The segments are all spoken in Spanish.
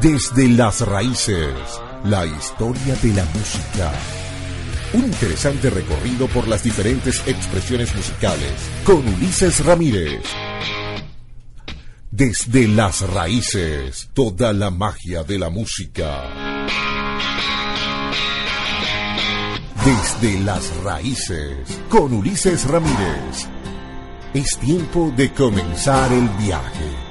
Desde las raíces, la historia de la música. Un interesante recorrido por las diferentes expresiones musicales con Ulises Ramírez. Desde las raíces, toda la magia de la música. Desde las raíces, con Ulises Ramírez. Es tiempo de comenzar el viaje.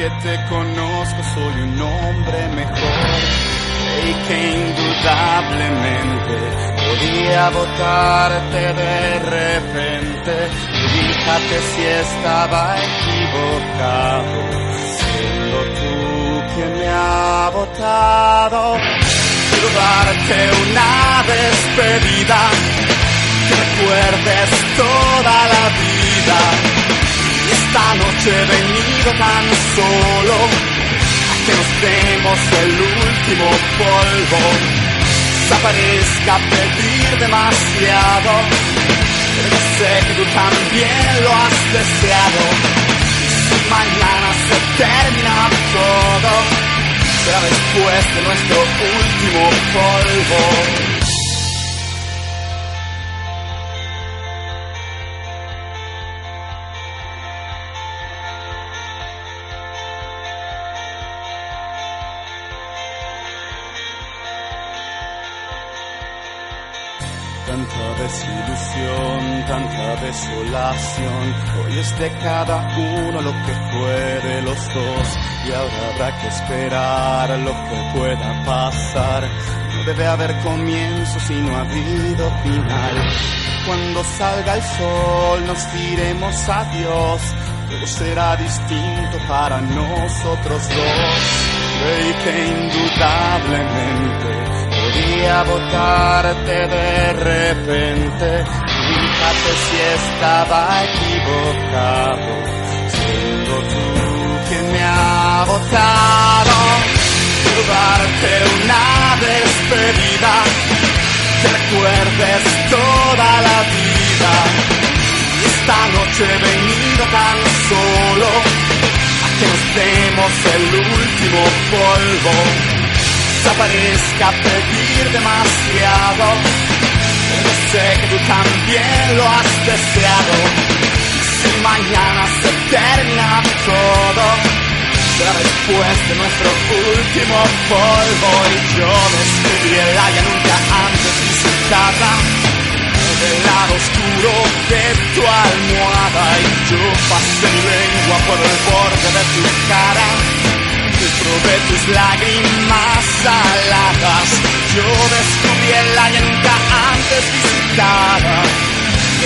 Que te conozco soy un hombre mejor. Y que indudablemente podía votarte de repente. fíjate si estaba equivocado, siendo tú quien me ha votado quiero darte una despedida, que recuerdes toda la vida. Esta noche he venido tan solo a que nos demos el último polvo. Desaparezca pedir demasiado, pero sé que tú también lo has deseado. Si mañana se termina todo será después de nuestro último polvo. Desilusión, tanta desolación, hoy es de cada uno lo que fue de los dos y ahora habrá que esperar lo que pueda pasar. No debe haber comienzo si no ha habido final. Cuando salga el sol nos diremos adiós, todo será distinto para nosotros dos. Y que indudablemente podía votarte de repente. Fíjate si estaba equivocado, siendo tú quien me ha votado. Darte una despedida, que recuerdes toda la vida. Y esta noche he venido tan solo a que nos demos el último polvo desaparezca pedir demasiado. Pero sé que tú también lo has deseado. Si mañana se termina todo, será después de nuestro último polvo. Y yo descubrí el área nunca antes visitada. Del lado oscuro de tu almohada y yo pasé mi lengua por el borde de tu cara de tus lágrimas saladas. Yo descubrí el nunca antes visitada.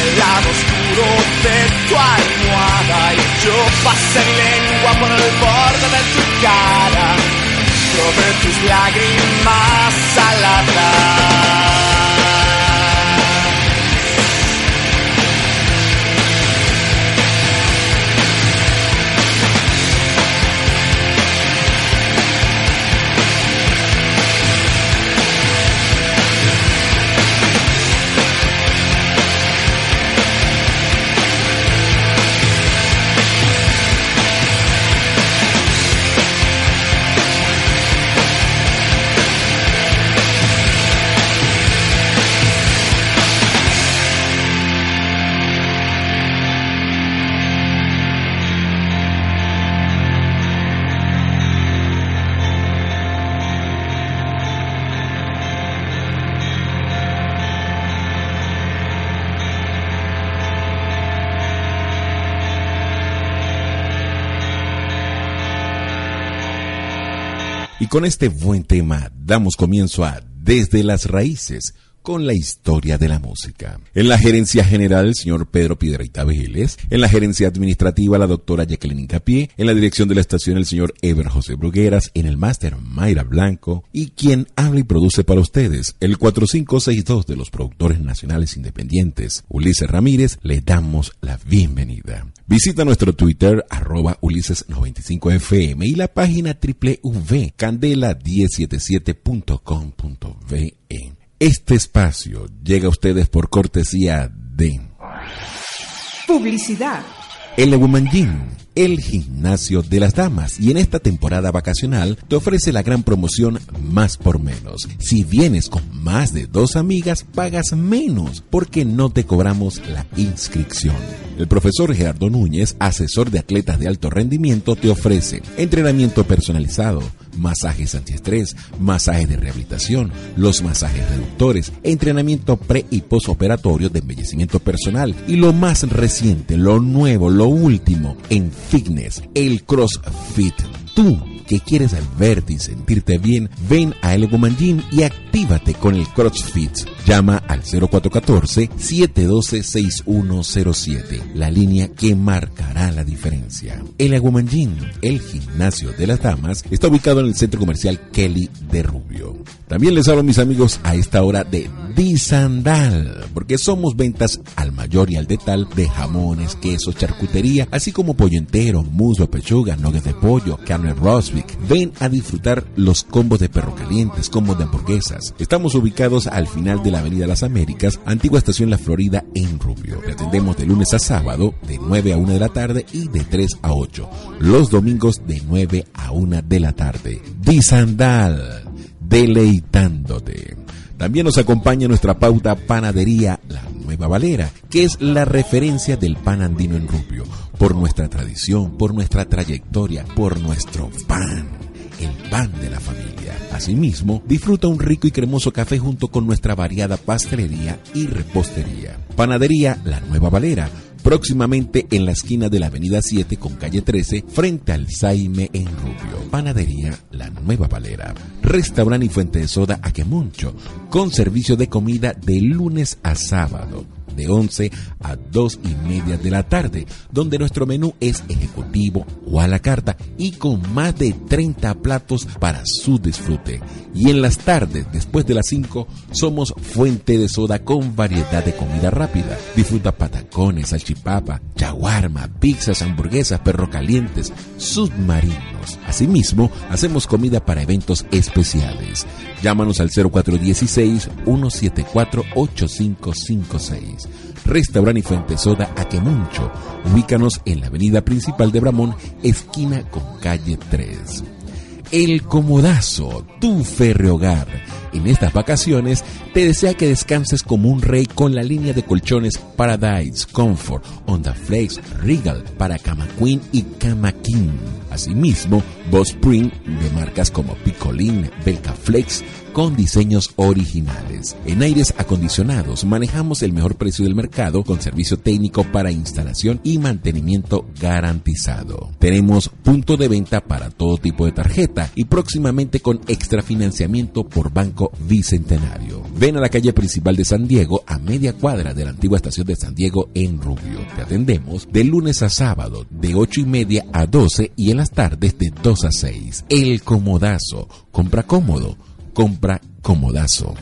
El lado oscuro de tu almohada y yo pasé lengua por el borde de tu cara. Probé tus lágrimas saladas. Con este buen tema damos comienzo a Desde las Raíces con la historia de la música. En la gerencia general, el señor Pedro Piedraita Vélez. En la gerencia administrativa, la doctora Jacqueline Incapié. En la dirección de la estación, el señor Eber José Brugueras. En el máster, Mayra Blanco. Y quien habla y produce para ustedes, el 4562 de los productores nacionales independientes, Ulises Ramírez, le damos la bienvenida. Visita nuestro Twitter, arroba Ulises95FM y la página www.candela1077.com.ve. Este espacio llega a ustedes por cortesía de Publicidad. El Legumanjin, el gimnasio de las damas, y en esta temporada vacacional te ofrece la gran promoción más por menos. Si vienes con más de dos amigas, pagas menos porque no te cobramos la inscripción. El profesor Gerardo Núñez, asesor de atletas de alto rendimiento, te ofrece entrenamiento personalizado, masajes antiestrés, masajes de rehabilitación, los masajes reductores, entrenamiento pre y postoperatorio de embellecimiento personal y lo más reciente, lo nuevo, lo último en fitness, el CrossFit. Tú que quieres verte y sentirte bien, ven a Elegoman Gym y actívate con el CrossFit. Llama al 0414-712-6107, la línea que marcará la diferencia. Elegoman Gym, el gimnasio de las damas, está ubicado en el centro comercial Kelly de Rubio. También les hablo mis amigos a esta hora de Disandal, porque somos ventas al mayor y al detal de jamones, quesos, charcutería, así como pollo entero, muslo, pechuga, nuggets de pollo, carne Ven a disfrutar los combos de perro calientes, combos de hamburguesas. Estamos ubicados al final de la Avenida Las Américas, antigua estación La Florida en Rubio. Te atendemos de lunes a sábado de 9 a 1 de la tarde y de 3 a 8. Los domingos de 9 a 1 de la tarde. Disandal, deleitándote. También nos acompaña nuestra pauta Panadería La Nueva Valera, que es la referencia del pan andino en Rubio, por nuestra tradición, por nuestra trayectoria, por nuestro pan, el pan de la familia. Asimismo, disfruta un rico y cremoso café junto con nuestra variada pastelería y repostería. Panadería La Nueva Valera, próximamente en la esquina de la Avenida 7 con calle 13, frente al Saime en Rubio. Panadería La Nueva Valera. Restaurante y fuente de soda Aquemoncho, con servicio de comida de lunes a sábado de 11 a 2 y media de la tarde, donde nuestro menú es ejecutivo o a la carta y con más de 30 platos para su disfrute. Y en las tardes, después de las 5, somos fuente de soda con variedad de comida rápida. Disfruta patacones, salchipapa, chaguarma, pizzas, hamburguesas, perro calientes, submarinos. Asimismo, hacemos comida para eventos especiales. Llámanos al 0416 174 8556. Restaurante y Fuente Soda Aquemuncho. Ubícanos en la avenida principal de Bramón, esquina con calle 3. El Comodazo, tu férreo hogar. En estas vacaciones te desea que descanses como un rey con la línea de colchones Paradise, Comfort, Onda Flex, Regal para Cama Queen y Cama King. Asimismo, Boss Spring de marcas como Picolín, Belka Flex, con diseños originales. En aires acondicionados manejamos el mejor precio del mercado con servicio técnico para instalación y mantenimiento garantizado. Tenemos punto de venta para todo tipo de tarjeta y próximamente con extra financiamiento por Banco Bicentenario. Ven a la calle principal de San Diego a media cuadra de la antigua estación de San Diego en Rubio. Te atendemos de lunes a sábado de 8 y media a 12 y en las tardes de 2 a 6. El Comodazo. Compra cómodo compra Comodazo.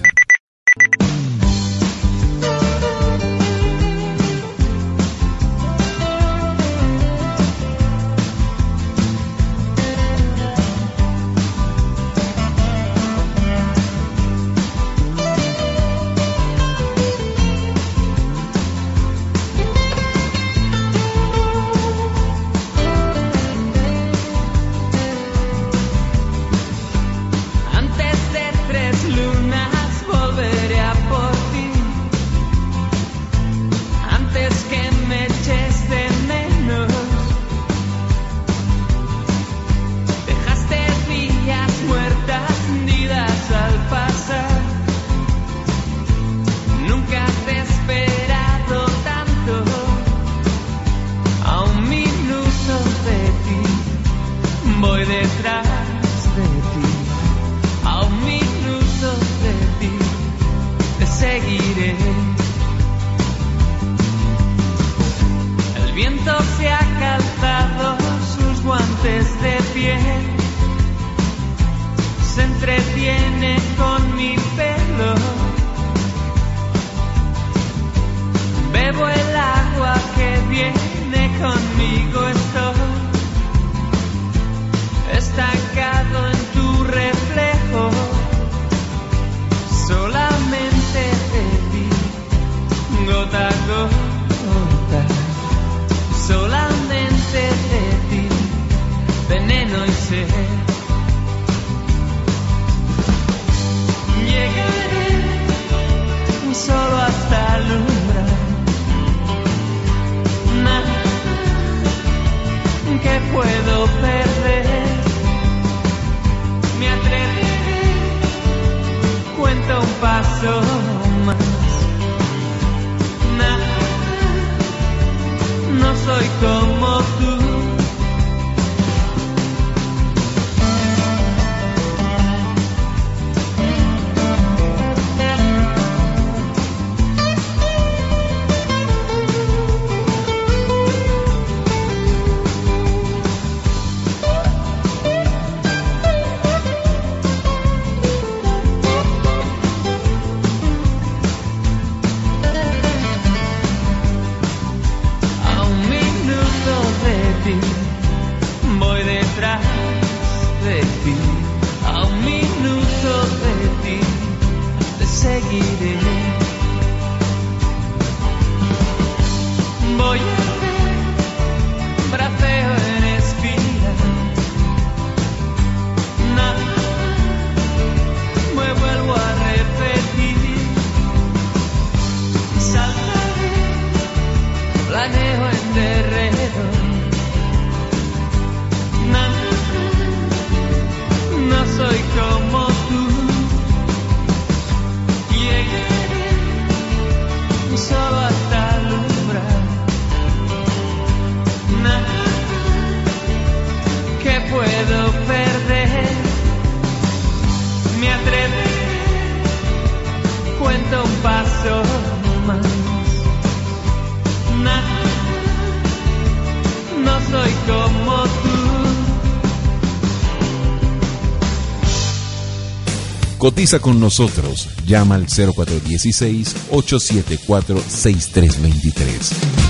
puedo perder. Me atreveré, cuento un paso más. Nada, no soy como tú. Cotiza con nosotros. Llama al 0416-874-6323.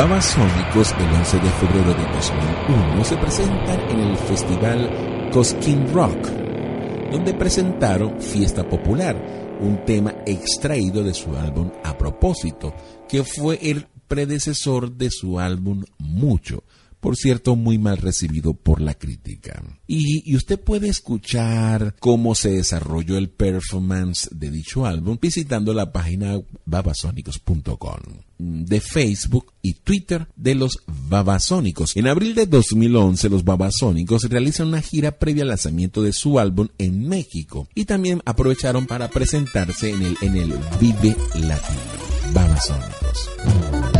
Babasónicos el 11 de febrero de 2001 se presentan en el festival Cosquín Rock, donde presentaron Fiesta Popular, un tema extraído de su álbum A propósito, que fue el predecesor de su álbum Mucho, por cierto, muy mal recibido por la crítica. Y, usted puede escuchar cómo se desarrolló el performance de dicho álbum visitando la página babasónicos.com de Facebook y Twitter de los Babasónicos. En abril de 2011, los Babasónicos realizan una gira previa al lanzamiento de su álbum en México y también aprovecharon para presentarse en el, en el Vive Latino. Babasónicos.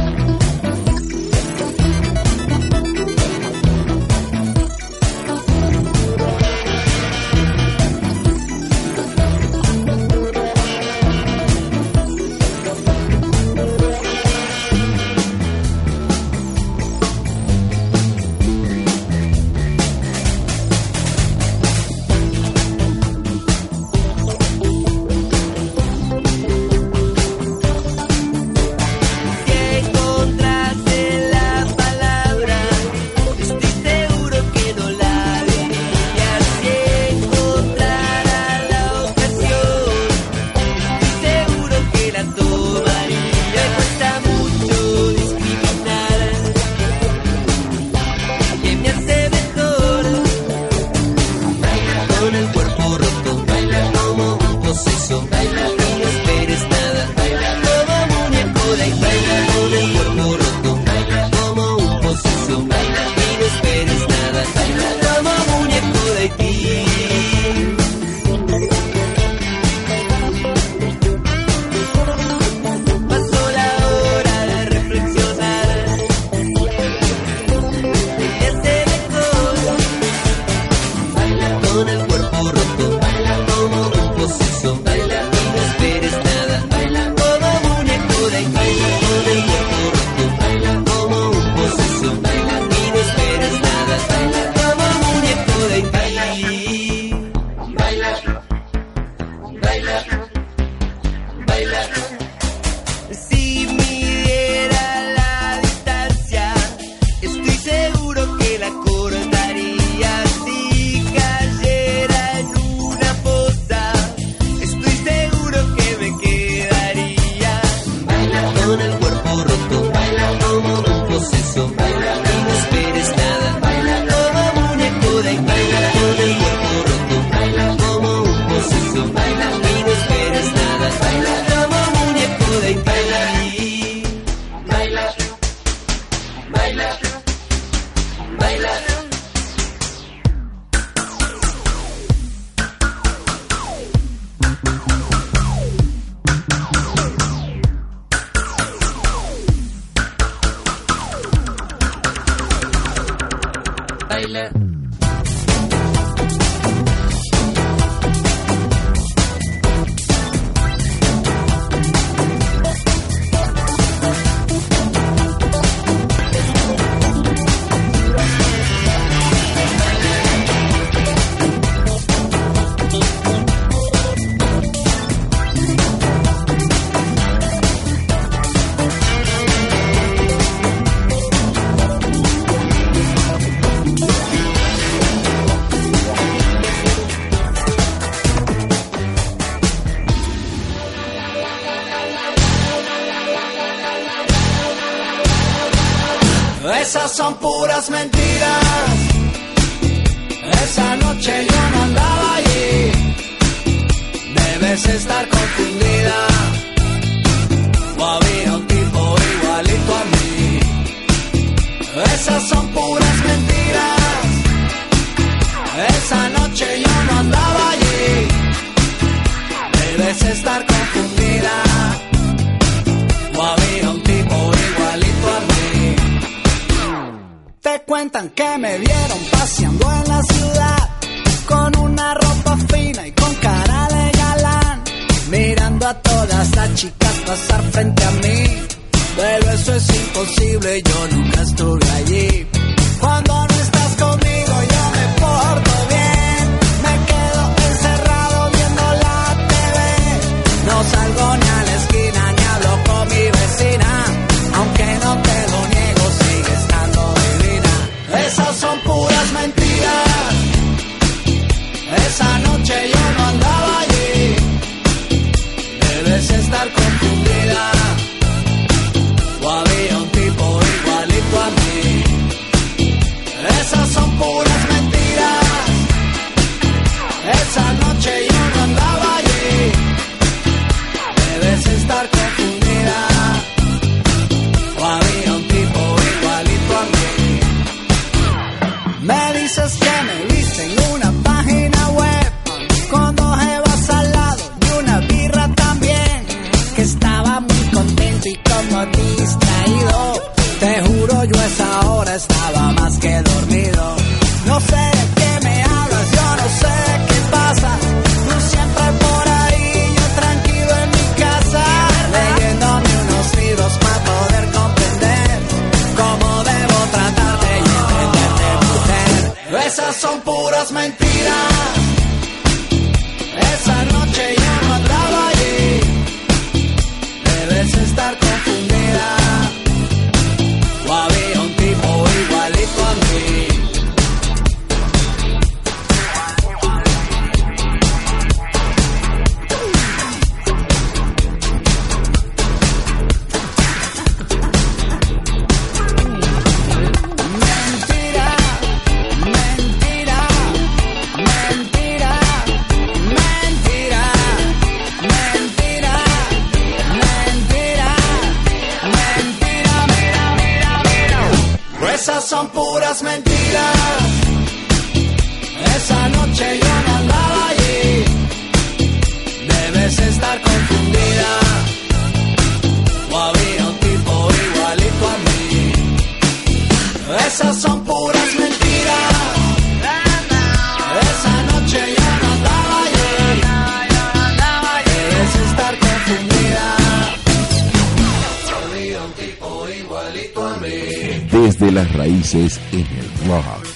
Desde las raíces en el rock.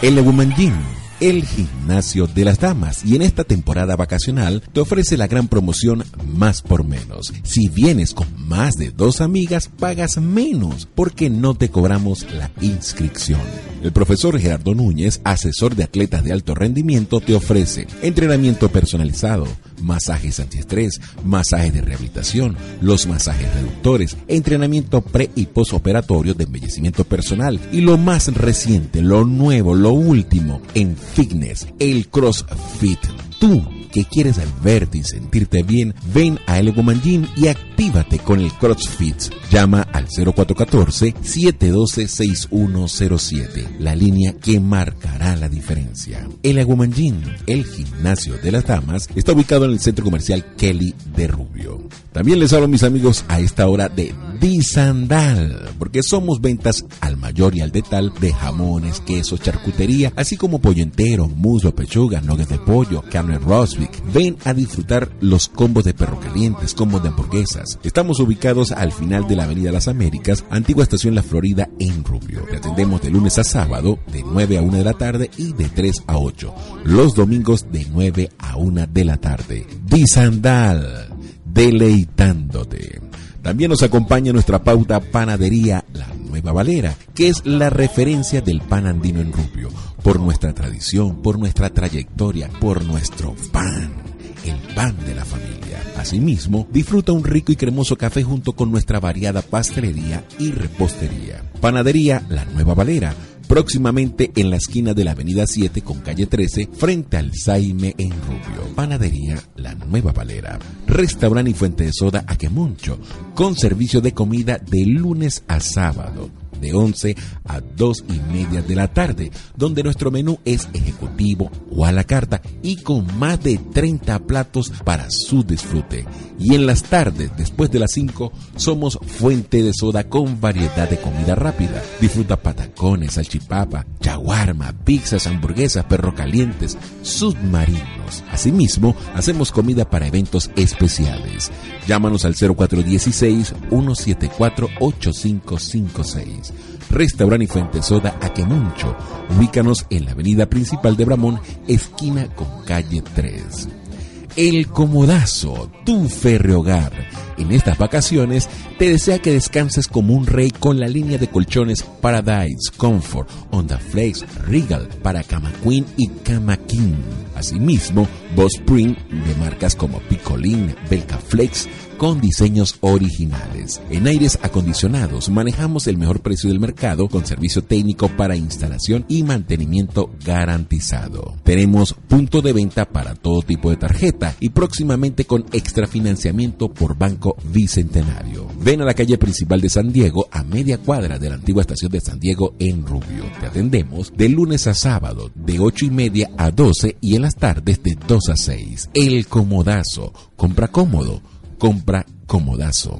El Woman Gym, el gimnasio de las damas, y en esta temporada vacacional te ofrece la gran promoción más por menos. Si vienes con más de dos amigas, pagas menos porque no te cobramos la inscripción. El profesor Gerardo Núñez, asesor de atletas de alto rendimiento, te ofrece entrenamiento personalizado, masajes antiestrés, masajes de rehabilitación, los masajes reductores, entrenamiento pre y postoperatorio de embellecimiento personal y lo más reciente, lo nuevo, lo último en fitness, el CrossFit. Tú que quieres verte y sentirte bien, ven a El Woman y actívate con el CrossFit. Llama al 0414-712-6107, la línea que marcará la diferencia. El Woman el gimnasio de las damas, está ubicado en el centro comercial Kelly de Rubio. También les hablo mis amigos a esta hora de Disandal, porque somos ventas al mayor y al detal de jamones, quesos, charcutería, así como pollo entero, muslo, pechuga, nuggets de pollo, carne Ven a disfrutar los combos de perro calientes, combos de hamburguesas. Estamos ubicados al final de la Avenida Las Américas, antigua estación La Florida en Rubio. Te atendemos de lunes a sábado, de 9 a 1 de la tarde y de 3 a 8. Los domingos de 9 a 1 de la tarde. Disandal, deleitándote. También nos acompaña nuestra pauta Panadería La Nueva Valera, que es la referencia del pan andino en Rubio, por nuestra tradición, por nuestra trayectoria, por nuestro pan, el pan de la familia. Asimismo, disfruta un rico y cremoso café junto con nuestra variada pastelería y repostería. Panadería La Nueva Valera, próximamente en la esquina de la Avenida 7 con calle 13, frente al Saime en Rubio. Panadería La Nueva Valera. Restaurante y fuente de soda Aquemoncho, con servicio de comida de lunes a sábado de 11 a 2 y media de la tarde, donde nuestro menú es ejecutivo o a la carta y con más de 30 platos para su disfrute. Y en las tardes, después de las 5, somos fuente de soda con variedad de comida rápida. Disfruta patacones, salchipapa, chaguarma, pizzas, hamburguesas, perro calientes, submarinos. Asimismo, hacemos comida para eventos especiales. Llámanos al 0416 174 8556. Restaurante y Fuente Soda Aquemuncho. Ubícanos en la avenida principal de Bramón, esquina con calle 3. El Comodazo, tu hogar. En estas vacaciones te desea que descanses como un rey con la línea de colchones Paradise, Comfort, Onda Flex, Regal para Cama Queen y Cama King. Asimismo, Boss Spring de marcas como Picolín, Belka Flex con diseños originales. En aires acondicionados manejamos el mejor precio del mercado con servicio técnico para instalación y mantenimiento garantizado. Tenemos punto de venta para todo tipo de tarjeta y próximamente con extra financiamiento por Banco Bicentenario. Ven a la calle principal de San Diego a media cuadra de la antigua estación de San Diego en Rubio. Te atendemos de lunes a sábado de 8 y media a 12 y en las tardes de 2 a 6. El Comodazo. Compra cómodo compra comodazo.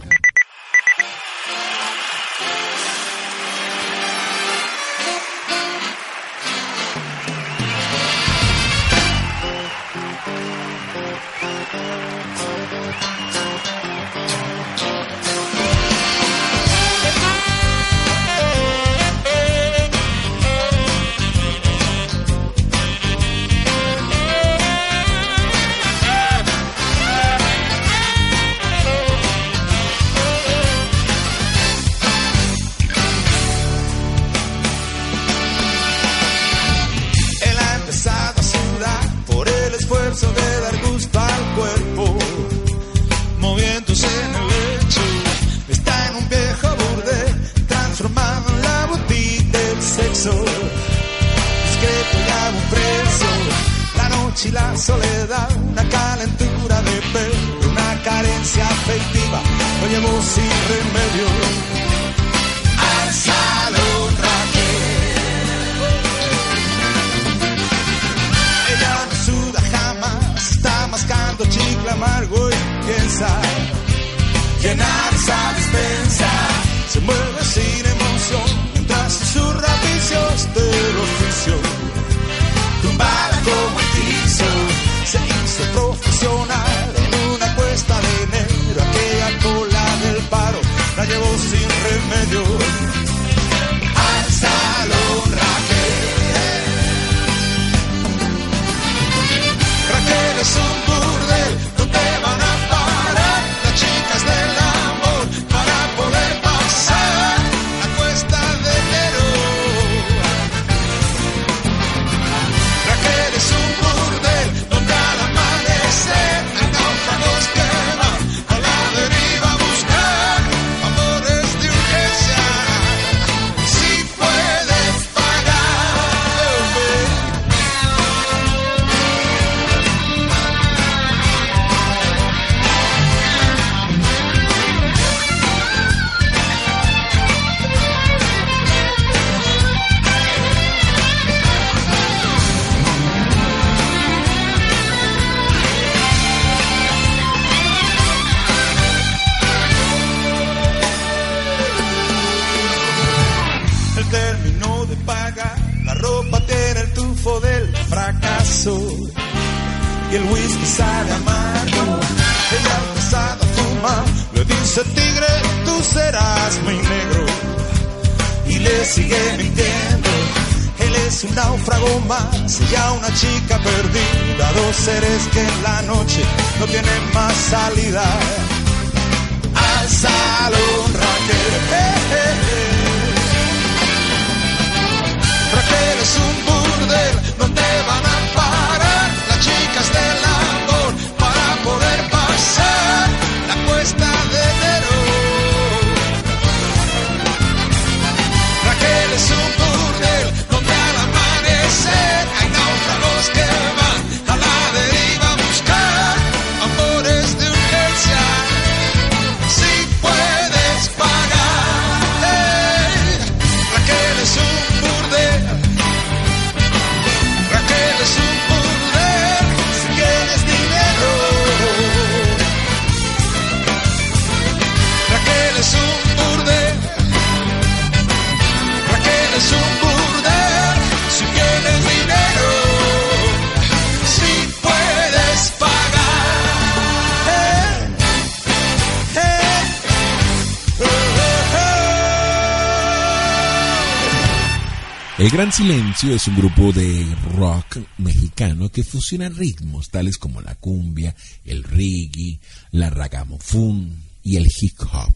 Gran Silencio es un grupo de rock mexicano que fusiona ritmos tales como la cumbia, el reggae, la ragamuffin y el hip hop.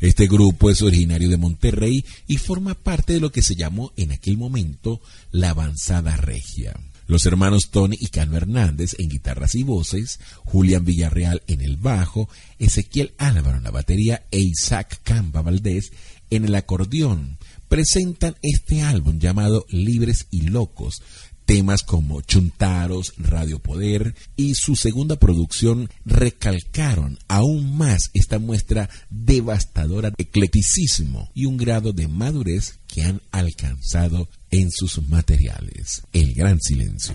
Este grupo es originario de Monterrey y forma parte de lo que se llamó en aquel momento la avanzada regia. Los hermanos Tony y Cano Hernández en guitarras y voces, Julián Villarreal en el bajo, Ezequiel Álvaro en la batería e Isaac Camba Valdés en el acordeón, presentan este álbum llamado Libres y Locos, temas como Chuntaros, Radio Poder y su segunda producción recalcaron aún más esta muestra devastadora de eclecticismo y un grado de madurez que han alcanzado en sus materiales. El gran silencio.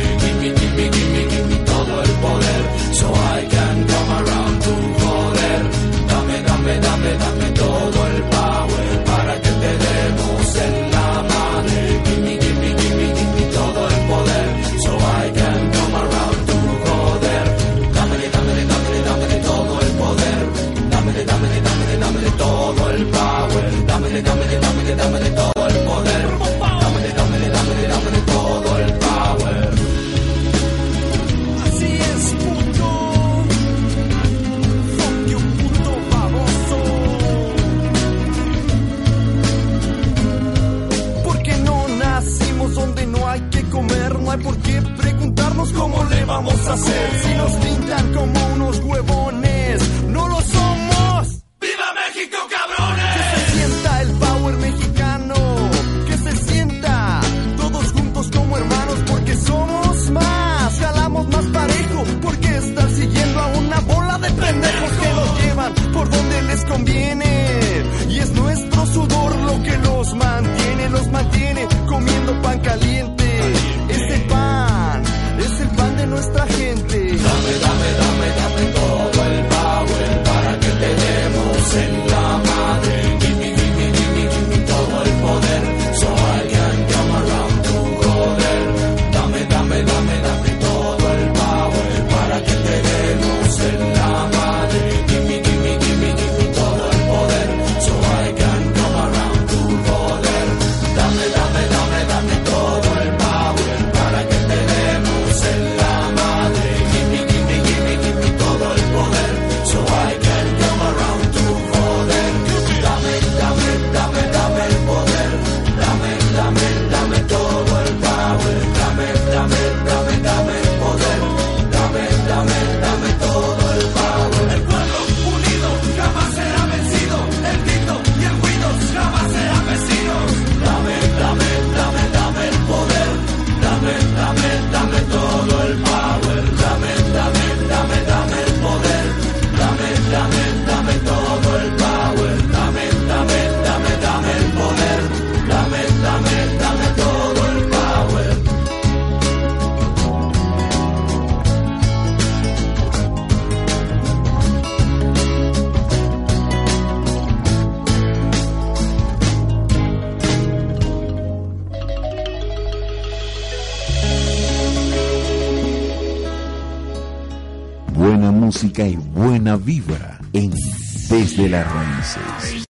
hay por qué preguntarnos cómo le vamos a hacer. música y buena vibra en Desde las Raíces.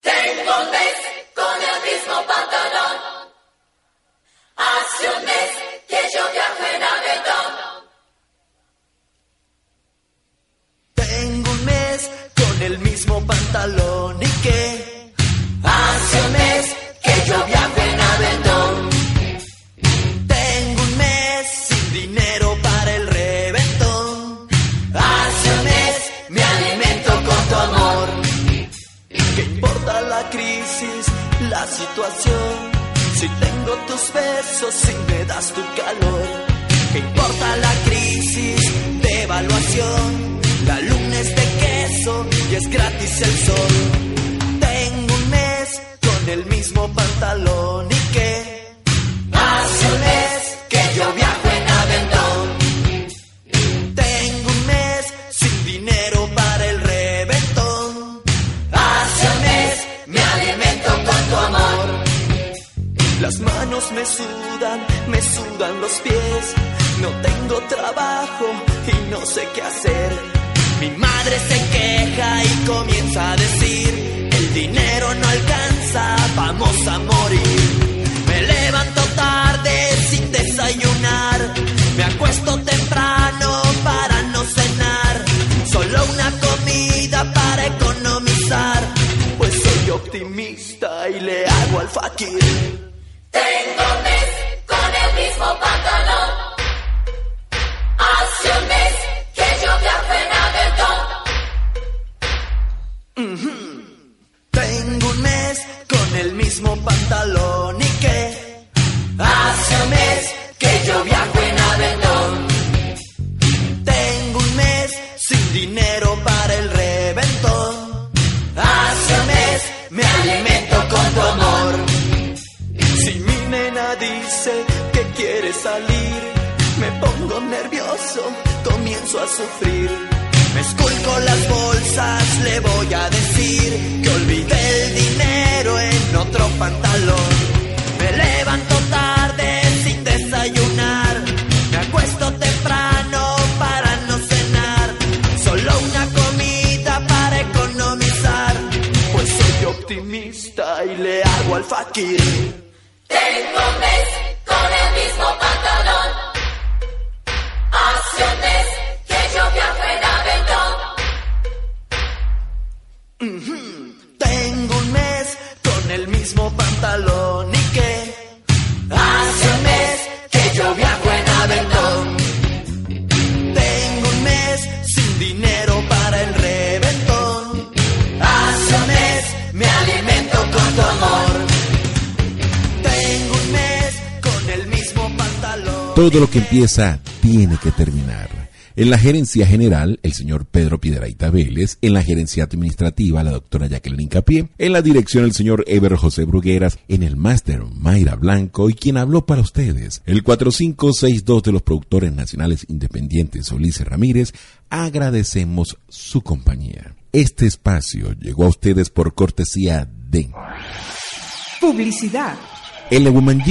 economizar, pues soy optimista y le hago al fakir. Tengo mes con el mismo pantalón. Hace un mes que yo viajo en Tengo un mes con el mismo pantalón y que hace un mes que yo viajo Si mi nena dice que quiere salir, me pongo nervioso, comienzo a sufrir. Me esculco las bolsas, le voy a decir que olvidé el dinero en otro pantalón. Me levanto optimista y le hago al fakir. Tenis hombres con el mismo pantalón. Hace mes que yo viajo en Aventón. Mm. Tengo un mes con el mismo pantalón. Todo lo que empieza tiene que terminar. En la gerencia general, el señor Pedro Piedraita Vélez. En la gerencia administrativa, la doctora Jacqueline Incapié. En la dirección, el señor Eber José Brugueras. En el máster, Mayra Blanco. Y quien habló para ustedes, el 4562 de los productores nacionales independientes, Ulises Ramírez. Agradecemos su compañía. Este espacio llegó a ustedes por cortesía de Publicidad. El Woman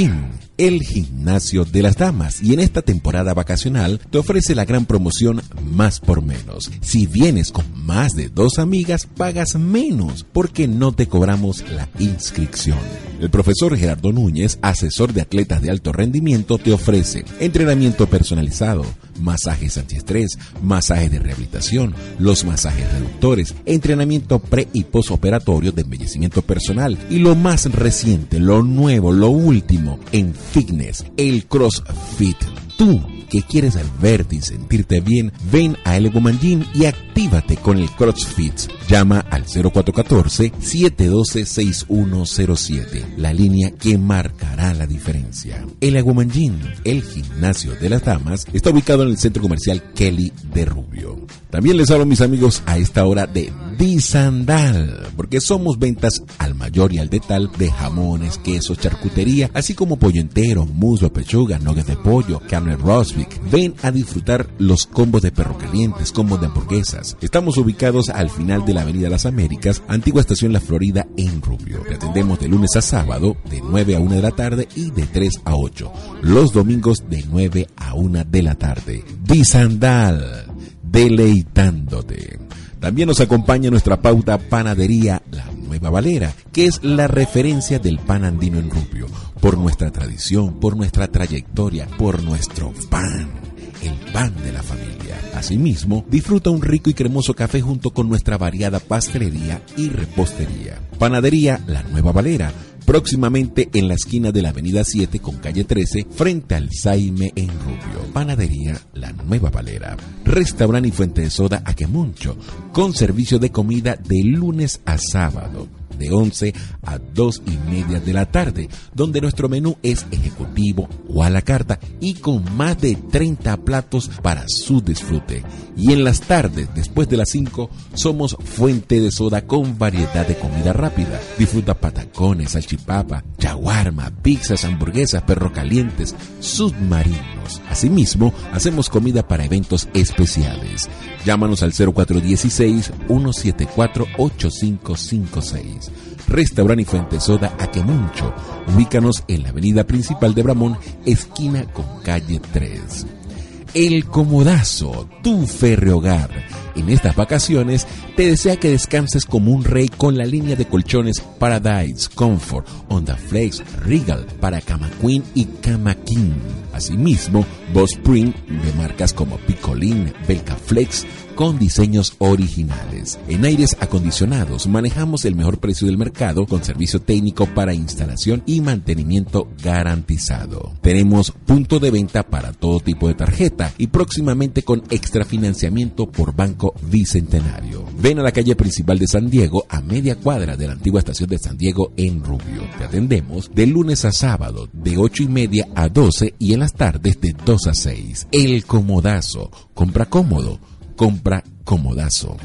el gimnasio de las damas, y en esta temporada vacacional te ofrece la gran promoción más por menos. Si vienes con más de dos amigas, pagas menos porque no te cobramos la inscripción. El profesor Gerardo Núñez, asesor de atletas de alto rendimiento, te ofrece entrenamiento personalizado, masajes antiestrés, masajes de rehabilitación, los masajes reductores, entrenamiento pre y postoperatorio de embellecimiento personal y lo más reciente, lo nuevo, lo último en fitness, el CrossFit. Tú que quieres verte y sentirte bien, ven a El Gym y actívate con el CrossFit. Llama al 0414-712-6107, la línea que marcará la diferencia. El Gym, el gimnasio de las damas, está ubicado en el centro comercial Kelly de Rubio. También les hablo mis amigos a esta hora de Disandal, porque somos ventas al mayor y al detal de jamones, quesos, charcutería, así como pollo entero, muslo, pechuga, nuggets de pollo, carne Roswick. Ven a disfrutar los combos de perro calientes, combos de hamburguesas. Estamos ubicados al final de la Avenida Las Américas, antigua estación La Florida en Rubio. Te atendemos de lunes a sábado de 9 a 1 de la tarde y de 3 a 8. Los domingos de 9 a 1 de la tarde. Disandal, deleitándote. También nos acompaña nuestra pauta Panadería La Nueva Valera, que es la referencia del pan andino en Rubio, por nuestra tradición, por nuestra trayectoria, por nuestro pan, el pan de la familia. Asimismo, disfruta un rico y cremoso café junto con nuestra variada pastelería y repostería. Panadería La Nueva Valera, próximamente en la esquina de la Avenida 7 con calle 13, frente al Saime en Rubio. Panadería La Nueva Valera. Restaurante y fuente de soda Aquemuncho, con servicio de comida de lunes a sábado de 11 a 2 y media de la tarde, donde nuestro menú es ejecutivo o a la carta y con más de 30 platos para su disfrute. Y en las tardes, después de las 5, somos fuente de soda con variedad de comida rápida. Disfruta patacones, salchipapa, chaguarma, pizzas, hamburguesas, perro calientes, submarinos. Asimismo, hacemos comida para eventos especiales. Llámanos al 0416 174 8556. Restaurante y Fuente Soda Aquemuncho. Ubícanos en la avenida principal de Bramón, esquina con calle 3. El Comodazo, tu hogar. En estas vacaciones te desea que descanses como un rey con la línea de colchones Paradise, Comfort, Onda Flex, Regal para Cama Queen y Cama King. Asimismo, Boss Spring de marcas como Picolín, Belka Flex, con diseños originales. En aires acondicionados manejamos el mejor precio del mercado con servicio técnico para instalación y mantenimiento garantizado. Tenemos punto de venta para todo tipo de tarjeta y próximamente con extra financiamiento por Banco Bicentenario. Ven a la calle principal de San Diego a media cuadra de la antigua estación de San Diego en Rubio. Te atendemos de lunes a sábado de 8 y media a 12 y en las tardes de 2 a 6. El Comodazo. Compra cómodo compra Comodazo.